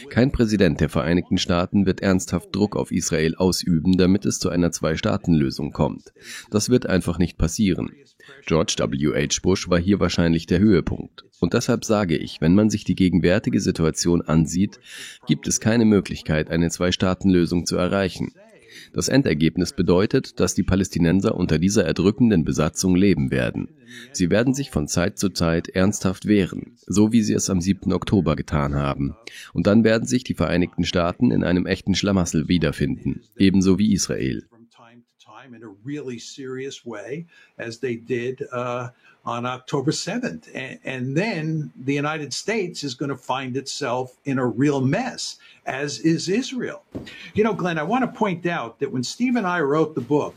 Speaker 1: Kein Präsident der Vereinigten Staaten wird ernsthaft Druck auf Israel ausüben, damit es zu einer Zwei-Staaten-Lösung kommt. Das wird einfach nicht passieren. George W. H. Bush war hier wahrscheinlich der Höhepunkt. Und deshalb sage ich, wenn man sich die gegenwärtige Situation ansieht, gibt es keine Möglichkeit, eine Zwei-Staaten-Lösung zu erreichen. Das Endergebnis bedeutet, dass die Palästinenser unter dieser erdrückenden Besatzung leben werden. Sie werden sich von Zeit zu Zeit ernsthaft wehren, so wie sie es am 7. Oktober getan haben. Und dann werden sich die Vereinigten Staaten in einem echten Schlamassel wiederfinden, ebenso wie Israel. On October 7th. And, and then the United States is going to find itself in a real mess, as is Israel. You know, Glenn, I want to point out that when Steve and I wrote the book,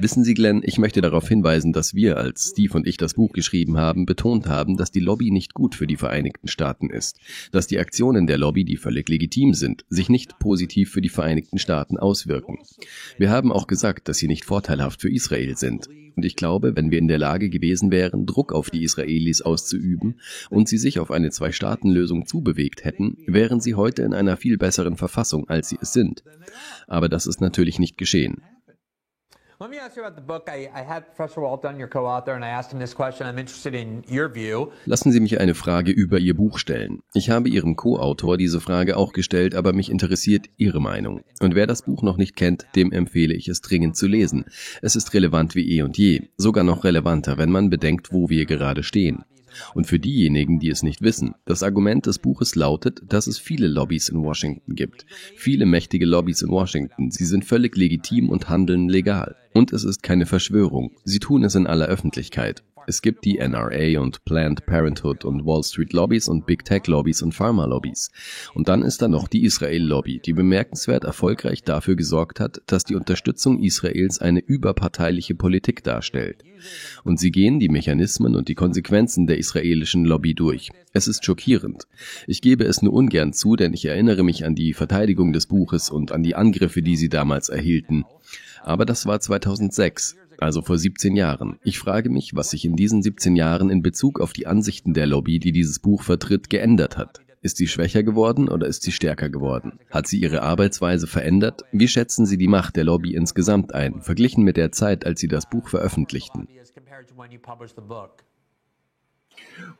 Speaker 1: Wissen Sie, Glenn, ich möchte darauf hinweisen, dass wir, als Steve und ich das Buch geschrieben haben, betont haben, dass die Lobby nicht gut für die Vereinigten Staaten ist, dass die Aktionen der Lobby, die völlig legitim sind, sich nicht positiv für die Vereinigten Staaten auswirken. Wir haben auch gesagt, dass sie nicht vorteilhaft für Israel sind. Und ich glaube, wenn wir in der Lage gewesen wären, Druck auf die Israelis auszuüben und sie sich auf eine Zwei-Staaten-Lösung zubewegt hätten, wären sie heute in einer viel besseren Verfassung, als sie es sind. Aber das ist natürlich nicht geschehen. Let me ask you about the book. I, I had Professor Walton, your co-author, and I asked him this question. I'm interested in your view. Lassen Sie mich eine Frage über Ihr Buch stellen. Ich habe Ihrem Co-Autor diese Frage auch gestellt, aber mich interessiert Ihre Meinung. Und wer das Buch noch nicht kennt, dem empfehle ich es dringend zu lesen. Es ist relevant wie eh und je, sogar noch relevanter, wenn man bedenkt, wo wir gerade stehen. Und für diejenigen, die es nicht wissen, das Argument des Buches lautet, dass es viele Lobbys in Washington gibt. Viele mächtige Lobbys in Washington. Sie sind völlig legitim und handeln legal. Und es ist keine Verschwörung. Sie tun es in aller Öffentlichkeit. Es gibt die NRA und Planned Parenthood und Wall Street Lobbys und Big Tech Lobbys und Pharma Lobbys. Und dann ist da noch die Israel Lobby, die bemerkenswert erfolgreich dafür gesorgt hat, dass die Unterstützung Israels eine überparteiliche Politik darstellt. Und sie gehen die Mechanismen und die Konsequenzen der israelischen Lobby durch. Es ist schockierend. Ich gebe es nur ungern zu, denn ich erinnere mich an die Verteidigung des Buches und an die Angriffe, die sie damals erhielten. Aber das war 2006 also vor 17 Jahren. Ich frage mich, was sich in diesen 17 Jahren in Bezug auf die Ansichten der Lobby, die dieses Buch vertritt, geändert hat. Ist sie schwächer geworden oder ist sie stärker geworden? Hat sie ihre Arbeitsweise verändert? Wie schätzen Sie die Macht der Lobby insgesamt ein, verglichen mit der Zeit, als Sie das Buch veröffentlichten?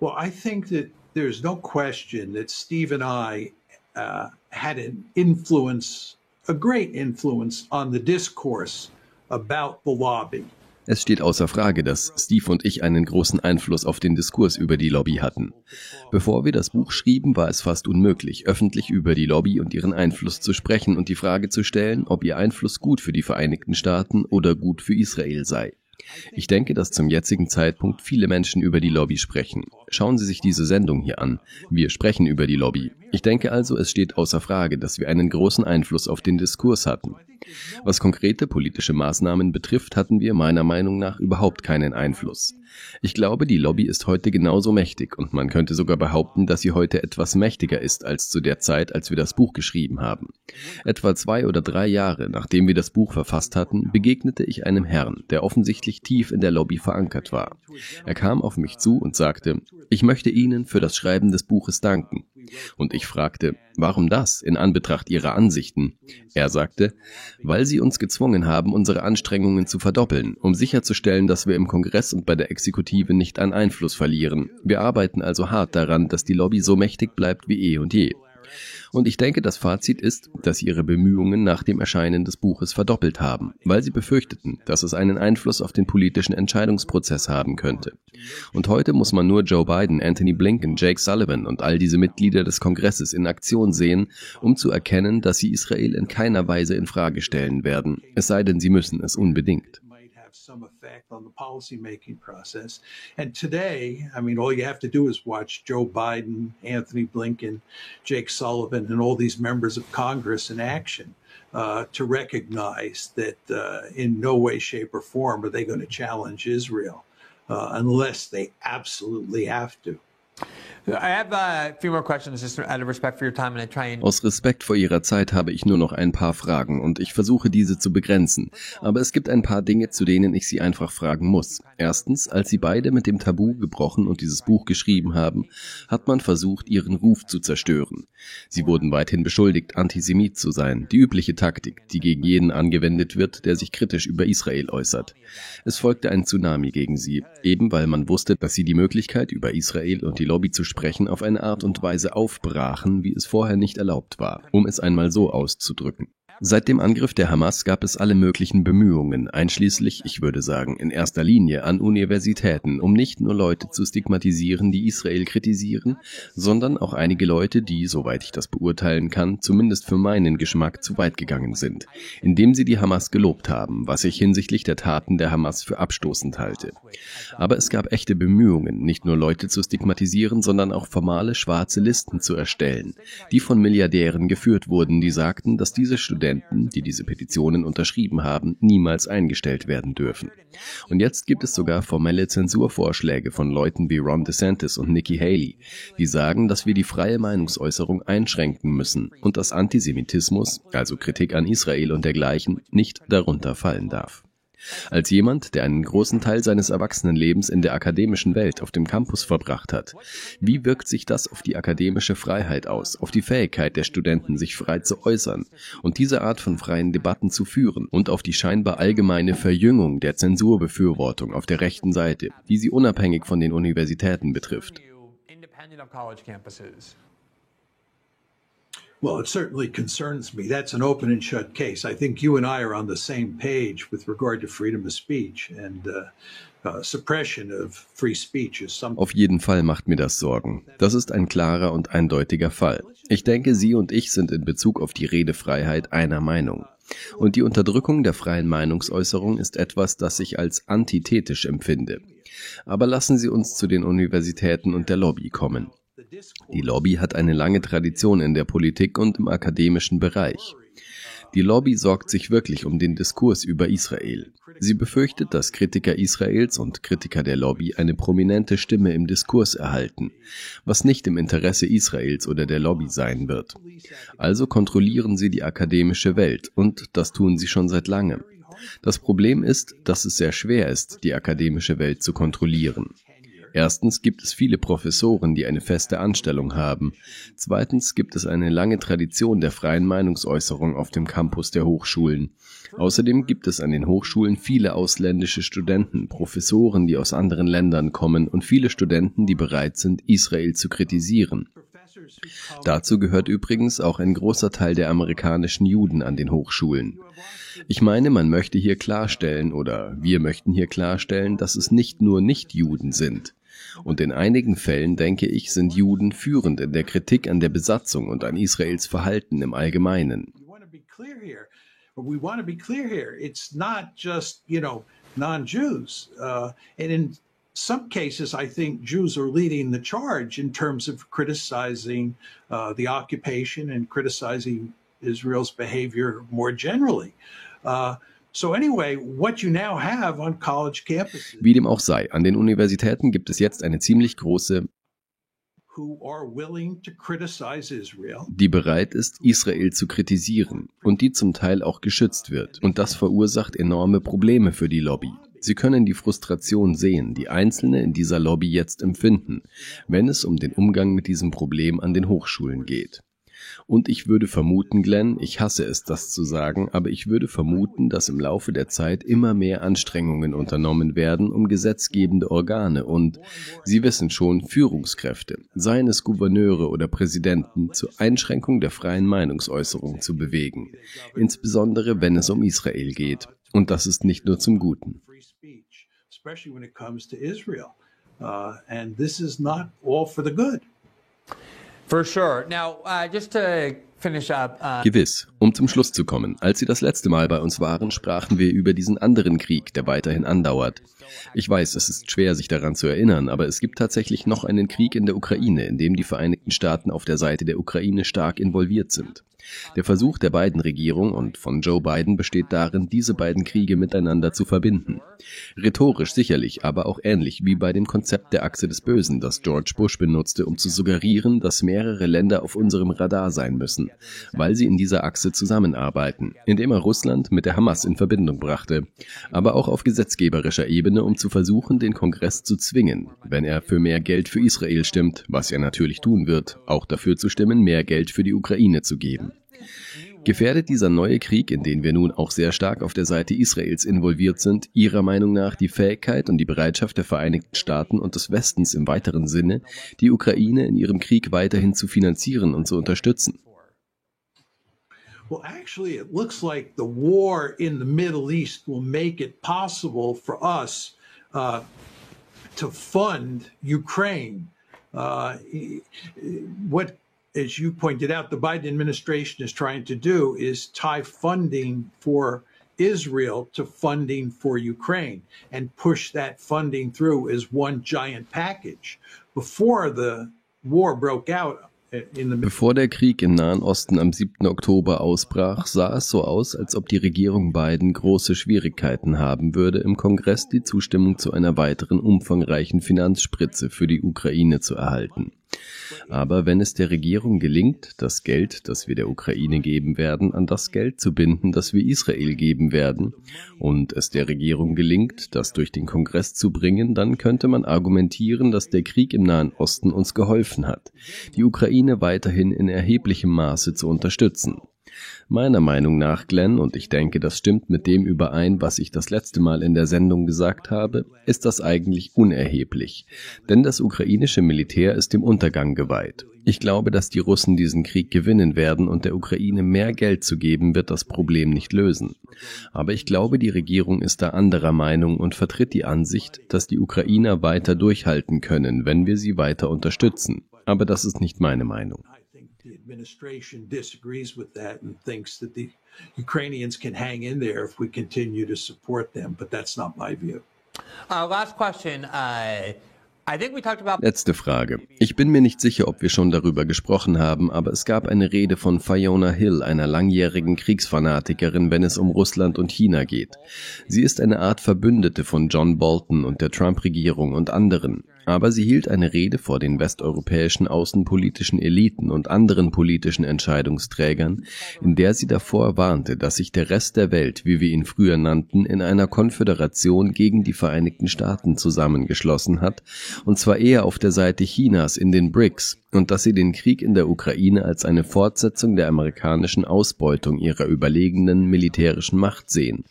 Speaker 2: Well, I think that there's no question that Steve and I uh, had an influence a great influence on the discourse.
Speaker 1: Es steht außer Frage, dass Steve und ich einen großen Einfluss auf den Diskurs über die Lobby hatten. Bevor wir das Buch schrieben, war es fast unmöglich, öffentlich über die Lobby und ihren Einfluss zu sprechen und die Frage zu stellen, ob ihr Einfluss gut für die Vereinigten Staaten oder gut für Israel sei. Ich denke, dass zum jetzigen Zeitpunkt viele Menschen über die Lobby sprechen. Schauen Sie sich diese Sendung hier an. Wir sprechen über die Lobby. Ich denke also, es steht außer Frage, dass wir einen großen Einfluss auf den Diskurs hatten. Was konkrete politische Maßnahmen betrifft, hatten wir meiner Meinung nach überhaupt keinen Einfluss. Ich glaube, die Lobby ist heute genauso mächtig und man könnte sogar behaupten, dass sie heute etwas mächtiger ist als zu der Zeit, als wir das Buch geschrieben haben. Etwa zwei oder drei Jahre nachdem wir das Buch verfasst hatten, begegnete ich einem Herrn, der offensichtlich tief in der Lobby verankert war. Er kam auf mich zu und sagte, ich möchte Ihnen für das Schreiben des Buches danken. Und ich fragte, warum das in Anbetracht Ihrer Ansichten? Er sagte, weil Sie uns gezwungen haben, unsere Anstrengungen zu verdoppeln, um sicherzustellen, dass wir im Kongress und bei der Exekutive nicht an Einfluss verlieren. Wir arbeiten also hart daran, dass die Lobby so mächtig bleibt wie eh und je. Und ich denke, das Fazit ist, dass sie ihre Bemühungen nach dem Erscheinen des Buches verdoppelt haben, weil sie befürchteten, dass es einen Einfluss auf den politischen Entscheidungsprozess haben könnte. Und heute muss man nur Joe Biden, Anthony Blinken, Jake Sullivan und all diese Mitglieder des Kongresses in Aktion sehen, um zu erkennen, dass sie Israel in keiner Weise in Frage stellen werden, es sei denn, sie müssen es unbedingt. Some effect on the policymaking process.
Speaker 2: And today, I mean, all you have to do is watch Joe Biden, Anthony Blinken, Jake Sullivan, and all these members of Congress in action uh, to recognize that uh, in no way, shape, or form are they going to challenge Israel uh, unless they absolutely have to.
Speaker 1: Aus Respekt vor Ihrer Zeit habe ich nur noch ein paar Fragen und ich versuche diese zu begrenzen. Aber es gibt ein paar Dinge, zu denen ich Sie einfach fragen muss. Erstens, als Sie beide mit dem Tabu gebrochen und dieses Buch geschrieben haben, hat man versucht, Ihren Ruf zu zerstören. Sie wurden weithin beschuldigt, Antisemit zu sein, die übliche Taktik, die gegen jeden angewendet wird, der sich kritisch über Israel äußert. Es folgte ein Tsunami gegen Sie, eben weil man wusste, dass Sie die Möglichkeit, über Israel und die Lobby zu sprechen, auf eine Art und Weise aufbrachen, wie es vorher nicht erlaubt war, um es einmal so auszudrücken. Seit dem Angriff der Hamas gab es alle möglichen Bemühungen, einschließlich, ich würde sagen, in erster Linie an Universitäten, um nicht nur Leute zu stigmatisieren, die Israel kritisieren, sondern auch einige Leute, die, soweit ich das beurteilen kann, zumindest für meinen Geschmack zu weit gegangen sind, indem sie die Hamas gelobt haben, was ich hinsichtlich der Taten der Hamas für abstoßend halte. Aber es gab echte Bemühungen, nicht nur Leute zu stigmatisieren, sondern auch formale schwarze Listen zu erstellen, die von Milliardären geführt wurden, die sagten, dass diese Studenten Studenten, die diese Petitionen unterschrieben haben, niemals eingestellt werden dürfen. Und jetzt gibt es sogar formelle Zensurvorschläge von Leuten wie Ron DeSantis und Nikki Haley, die sagen, dass wir die freie Meinungsäußerung einschränken müssen und dass Antisemitismus, also Kritik an Israel und dergleichen, nicht darunter fallen darf. Als jemand, der einen großen Teil seines Erwachsenenlebens in der akademischen Welt auf dem Campus verbracht hat, wie wirkt sich das auf die akademische Freiheit aus, auf die Fähigkeit der Studenten, sich frei zu äußern und diese Art von freien Debatten zu führen und auf die scheinbar allgemeine Verjüngung der Zensurbefürwortung auf der rechten Seite, die sie unabhängig von den Universitäten betrifft?
Speaker 2: Well, it certainly concerns me. That's an open and shut case. I think you and I are on the same page with regard to freedom of speech and uh, uh, suppression of free speech is something.
Speaker 1: Auf jeden Fall macht mir das Sorgen. Das ist ein klarer und eindeutiger Fall. Ich denke, Sie und ich sind in Bezug auf die Redefreiheit einer Meinung. Und die Unterdrückung der freien Meinungsäußerung ist etwas, das ich als antithetisch empfinde. Aber lassen Sie uns zu den Universitäten und der Lobby kommen. Die Lobby hat eine lange Tradition in der Politik und im akademischen Bereich. Die Lobby sorgt sich wirklich um den Diskurs über Israel. Sie befürchtet, dass Kritiker Israels und Kritiker der Lobby eine prominente Stimme im Diskurs erhalten, was nicht im Interesse Israels oder der Lobby sein wird. Also kontrollieren sie die akademische Welt und das tun sie schon seit langem. Das Problem ist, dass es sehr schwer ist, die akademische Welt zu kontrollieren. Erstens gibt es viele Professoren, die eine feste Anstellung haben. Zweitens gibt es eine lange Tradition der freien Meinungsäußerung auf dem Campus der Hochschulen. Außerdem gibt es an den Hochschulen viele ausländische Studenten, Professoren, die aus anderen Ländern kommen und viele Studenten, die bereit sind, Israel zu kritisieren. Dazu gehört übrigens auch ein großer Teil der amerikanischen Juden an den Hochschulen. Ich meine, man möchte hier klarstellen oder wir möchten hier klarstellen, dass es nicht nur Nichtjuden sind. Und in einigen Fällen, denke ich, sind Juden führend in der Kritik an der Besatzung und an Israels Verhalten im Allgemeinen. non-Jews. Uh, and in some cases, I think Jews are leading the charge in terms of criticizing uh, the occupation and criticizing Israel's behavior more generally. Uh, so anyway, what you now have on college campuses. Wie dem auch sei, an den Universitäten gibt es jetzt eine ziemlich große die bereit ist, Israel zu kritisieren und die zum Teil auch geschützt wird. Und das verursacht enorme Probleme für die Lobby. Sie können die Frustration sehen, die Einzelne in dieser Lobby jetzt empfinden, wenn es um den Umgang mit diesem Problem an den Hochschulen geht. Und ich würde vermuten, Glenn, ich hasse es, das zu sagen, aber ich würde vermuten, dass im Laufe der Zeit immer mehr Anstrengungen unternommen werden, um gesetzgebende Organe und, Sie wissen schon, Führungskräfte, seien es Gouverneure oder Präsidenten, zur Einschränkung der freien Meinungsäußerung zu bewegen, insbesondere wenn es um Israel geht. Und das ist nicht nur zum Guten. Uh, and this is not all for the good. Uh. Uh Gewiss. Um zum Schluss zu kommen. Als Sie das letzte Mal bei uns waren, sprachen wir über diesen anderen Krieg, der weiterhin andauert. Ich weiß, es ist schwer, sich daran zu erinnern, aber es gibt tatsächlich noch einen Krieg in der Ukraine, in dem die Vereinigten Staaten auf der Seite der Ukraine stark involviert sind. Der Versuch der beiden Regierung und von Joe Biden besteht darin, diese beiden Kriege miteinander zu verbinden. Rhetorisch sicherlich, aber auch ähnlich wie bei dem Konzept der Achse des Bösen, das George Bush benutzte, um zu suggerieren, dass mehrere Länder auf unserem Radar sein müssen, weil sie in dieser Achse zusammenarbeiten, indem er Russland mit der Hamas in Verbindung brachte, aber auch auf gesetzgeberischer Ebene, um zu versuchen, den Kongress zu zwingen, wenn er für mehr Geld für Israel stimmt, was er natürlich tun wird, auch dafür zu stimmen, mehr Geld für die Ukraine zu geben. Gefährdet dieser neue Krieg, in den wir nun auch sehr stark auf der Seite Israels involviert sind, Ihrer Meinung nach die Fähigkeit und die Bereitschaft der Vereinigten Staaten und des Westens im weiteren Sinne, die Ukraine in ihrem Krieg weiterhin zu finanzieren und zu unterstützen? Well, actually, it looks like the war in the Middle East will make it possible for us uh, to fund Ukraine. Uh, what as you pointed out, the Biden administration is trying to do is tie funding for Israel to funding for Ukraine and push that funding through as one giant package. Before the war broke out, Bevor der Krieg im Nahen Osten am 7. Oktober ausbrach, sah es so aus, als ob die Regierung Biden große Schwierigkeiten haben würde, im Kongress die Zustimmung zu einer weiteren umfangreichen Finanzspritze für die Ukraine zu erhalten. Aber wenn es der Regierung gelingt, das Geld, das wir der Ukraine geben werden, an das Geld zu binden, das wir Israel geben werden, und es der Regierung gelingt, das durch den Kongress zu bringen, dann könnte man argumentieren, dass der Krieg im Nahen Osten uns geholfen hat, die Ukraine weiterhin in erheblichem Maße zu unterstützen. Meiner Meinung nach, Glenn, und ich denke, das stimmt mit dem überein, was ich das letzte Mal in der Sendung gesagt habe, ist das eigentlich unerheblich. Denn das ukrainische Militär ist dem Untergang geweiht. Ich glaube, dass die Russen diesen Krieg gewinnen werden und der Ukraine mehr Geld zu geben, wird das Problem nicht lösen. Aber ich glaube, die Regierung ist da anderer Meinung und vertritt die Ansicht, dass die Ukrainer weiter durchhalten können, wenn wir sie weiter unterstützen. Aber das ist nicht meine Meinung. Administration disagrees with that and thinks that the Ukrainians can hang in there if we continue to support them. But that's not my view. Uh, last question. Uh, Letzte Frage. Ich bin mir nicht sicher, ob wir schon darüber gesprochen haben, aber es gab eine Rede von Fiona Hill, einer langjährigen Kriegsfanatikerin, wenn es um Russland und China geht. Sie ist eine Art Verbündete von John Bolton und der Trump-Regierung und anderen aber sie hielt eine Rede vor den westeuropäischen außenpolitischen Eliten und anderen politischen Entscheidungsträgern, in der sie davor warnte, dass sich der Rest der Welt, wie wir ihn früher nannten, in einer Konföderation gegen die Vereinigten Staaten zusammengeschlossen hat, und zwar eher auf der Seite Chinas in den BRICS, und dass sie den Krieg in der Ukraine als eine Fortsetzung der amerikanischen Ausbeutung ihrer überlegenen militärischen Macht sehen,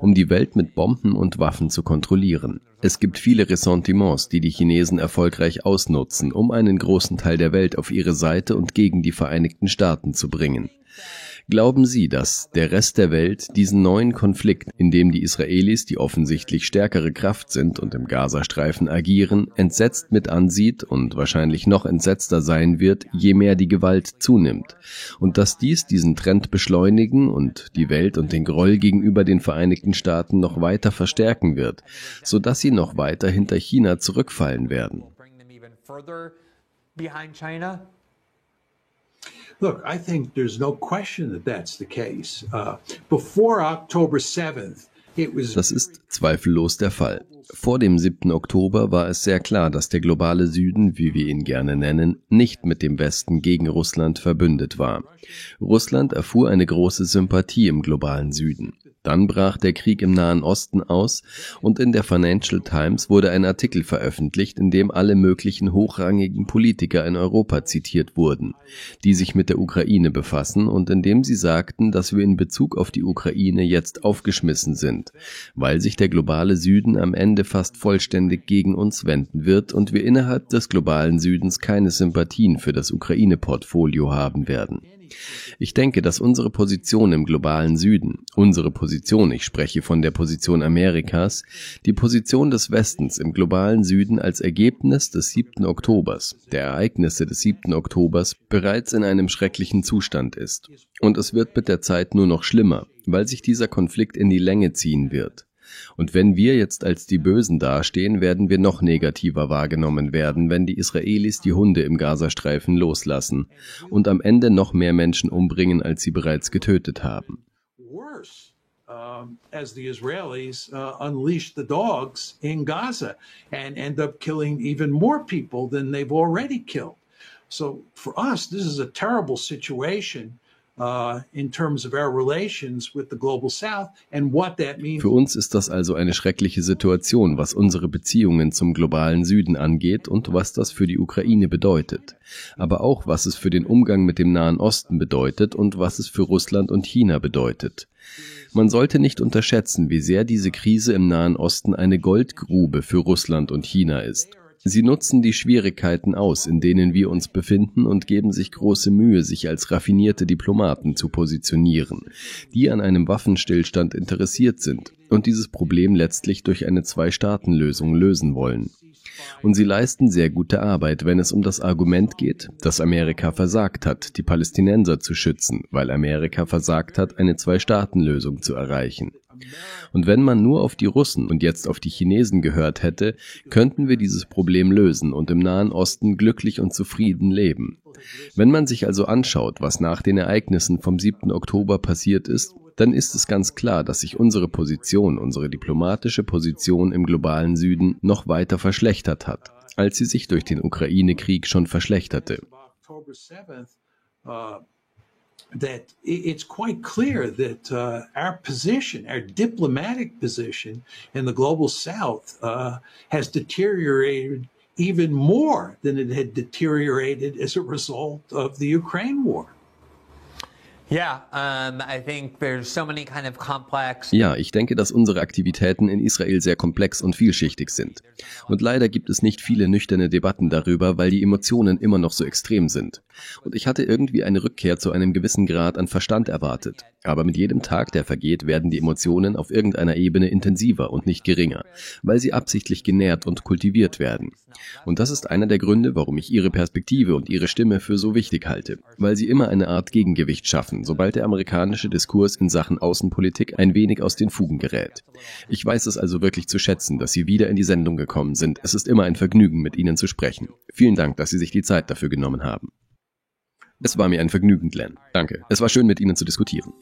Speaker 1: um die Welt mit Bomben und Waffen zu kontrollieren. Es gibt viele Ressentiments, die die Chinesen erfolgreich ausnutzen, um einen großen Teil der Welt auf ihre Seite und gegen die Vereinigten Staaten zu bringen. Glauben Sie, dass der Rest der Welt diesen neuen Konflikt, in dem die Israelis die offensichtlich stärkere Kraft sind und im Gazastreifen agieren, entsetzt mit ansieht und wahrscheinlich noch entsetzter sein wird, je mehr die Gewalt zunimmt, und dass dies diesen Trend beschleunigen und die Welt und den Groll gegenüber den Vereinigten Staaten noch weiter verstärken wird, so dass sie noch weiter hinter China zurückfallen werden?
Speaker 2: Look, I think there's no question that that's the case. Uh, before October 7th,
Speaker 1: das ist zweifellos der Fall. Vor dem 7. Oktober war es sehr klar, dass der globale Süden, wie wir ihn gerne nennen, nicht mit dem Westen gegen Russland verbündet war. Russland erfuhr eine große Sympathie im globalen Süden. Dann brach der Krieg im Nahen Osten aus und in der Financial Times wurde ein Artikel veröffentlicht, in dem alle möglichen hochrangigen Politiker in Europa zitiert wurden, die sich mit der Ukraine befassen und in dem sie sagten, dass wir in Bezug auf die Ukraine jetzt aufgeschmissen sind, weil sich der globale Süden am Ende fast vollständig gegen uns wenden wird und wir innerhalb des globalen Südens keine Sympathien für das Ukraine-Portfolio haben werden. Ich denke, dass unsere Position im globalen Süden, unsere Position, ich spreche von der Position Amerikas, die Position des Westens im globalen Süden als Ergebnis des 7. Oktobers, der Ereignisse des 7. Oktobers, bereits in einem schrecklichen Zustand ist. Und es wird mit der Zeit nur noch schlimmer, weil sich dieser Konflikt in die Länge ziehen wird. Und wenn wir jetzt als die Bösen dastehen, werden wir noch negativer wahrgenommen werden, wenn die Israelis die Hunde im Gazastreifen loslassen und am Ende noch mehr Menschen umbringen, als sie bereits getötet haben.
Speaker 2: as the Israelis uh, unleash the dogs in Gaza and end up killing even more people than they've already killed. So for us, this is a terrible situation. Uh,
Speaker 1: Für uns ist das also eine schreckliche Situation, was unsere Beziehungen zum globalen Süden angeht und was das für die Ukraine bedeutet, aber auch was es für den Umgang mit dem Nahen Osten bedeutet und was es für Russland und China bedeutet. Man sollte nicht unterschätzen, wie sehr diese Krise im Nahen Osten eine Goldgrube für Russland und China ist. Sie nutzen die Schwierigkeiten aus, in denen wir uns befinden und geben sich große Mühe, sich als raffinierte Diplomaten zu positionieren, die an einem Waffenstillstand interessiert sind und dieses Problem letztlich durch eine Zwei-Staaten-Lösung lösen wollen. Und sie leisten sehr gute Arbeit, wenn es um das Argument geht, dass Amerika versagt hat, die Palästinenser zu schützen, weil Amerika versagt hat, eine Zwei-Staaten-Lösung zu erreichen. Und wenn man nur auf die Russen und jetzt auf die Chinesen gehört hätte, könnten wir dieses Problem lösen und im Nahen Osten glücklich und zufrieden leben. Wenn man sich also anschaut, was nach den Ereignissen vom 7. Oktober passiert ist, dann ist es ganz klar, dass sich unsere Position, unsere diplomatische Position im globalen Süden noch weiter verschlechtert hat, als sie sich durch den Ukraine-Krieg schon verschlechterte.
Speaker 2: that it's quite clear that uh, our position, our diplomatic position in the global south, uh, has deteriorated even more than it had deteriorated as a result of the Ukraine war.
Speaker 1: Ja, ich denke, dass unsere Aktivitäten in Israel sehr komplex und vielschichtig sind. Und leider gibt es nicht viele nüchterne Debatten darüber, weil die Emotionen immer noch so extrem sind. Und ich hatte irgendwie eine Rückkehr zu einem gewissen Grad an Verstand erwartet. Aber mit jedem Tag, der vergeht, werden die Emotionen auf irgendeiner Ebene intensiver und nicht geringer, weil sie absichtlich genährt und kultiviert werden. Und das ist einer der Gründe, warum ich Ihre Perspektive und Ihre Stimme für so wichtig halte, weil sie immer eine Art Gegengewicht schaffen, sobald der amerikanische Diskurs in Sachen Außenpolitik ein wenig aus den Fugen gerät. Ich weiß es also wirklich zu schätzen, dass Sie wieder in die Sendung gekommen sind. Es ist immer ein Vergnügen, mit Ihnen zu sprechen. Vielen Dank, dass Sie sich die Zeit dafür genommen haben. Es war mir ein Vergnügen, Glenn. Danke. Es war schön, mit Ihnen zu diskutieren.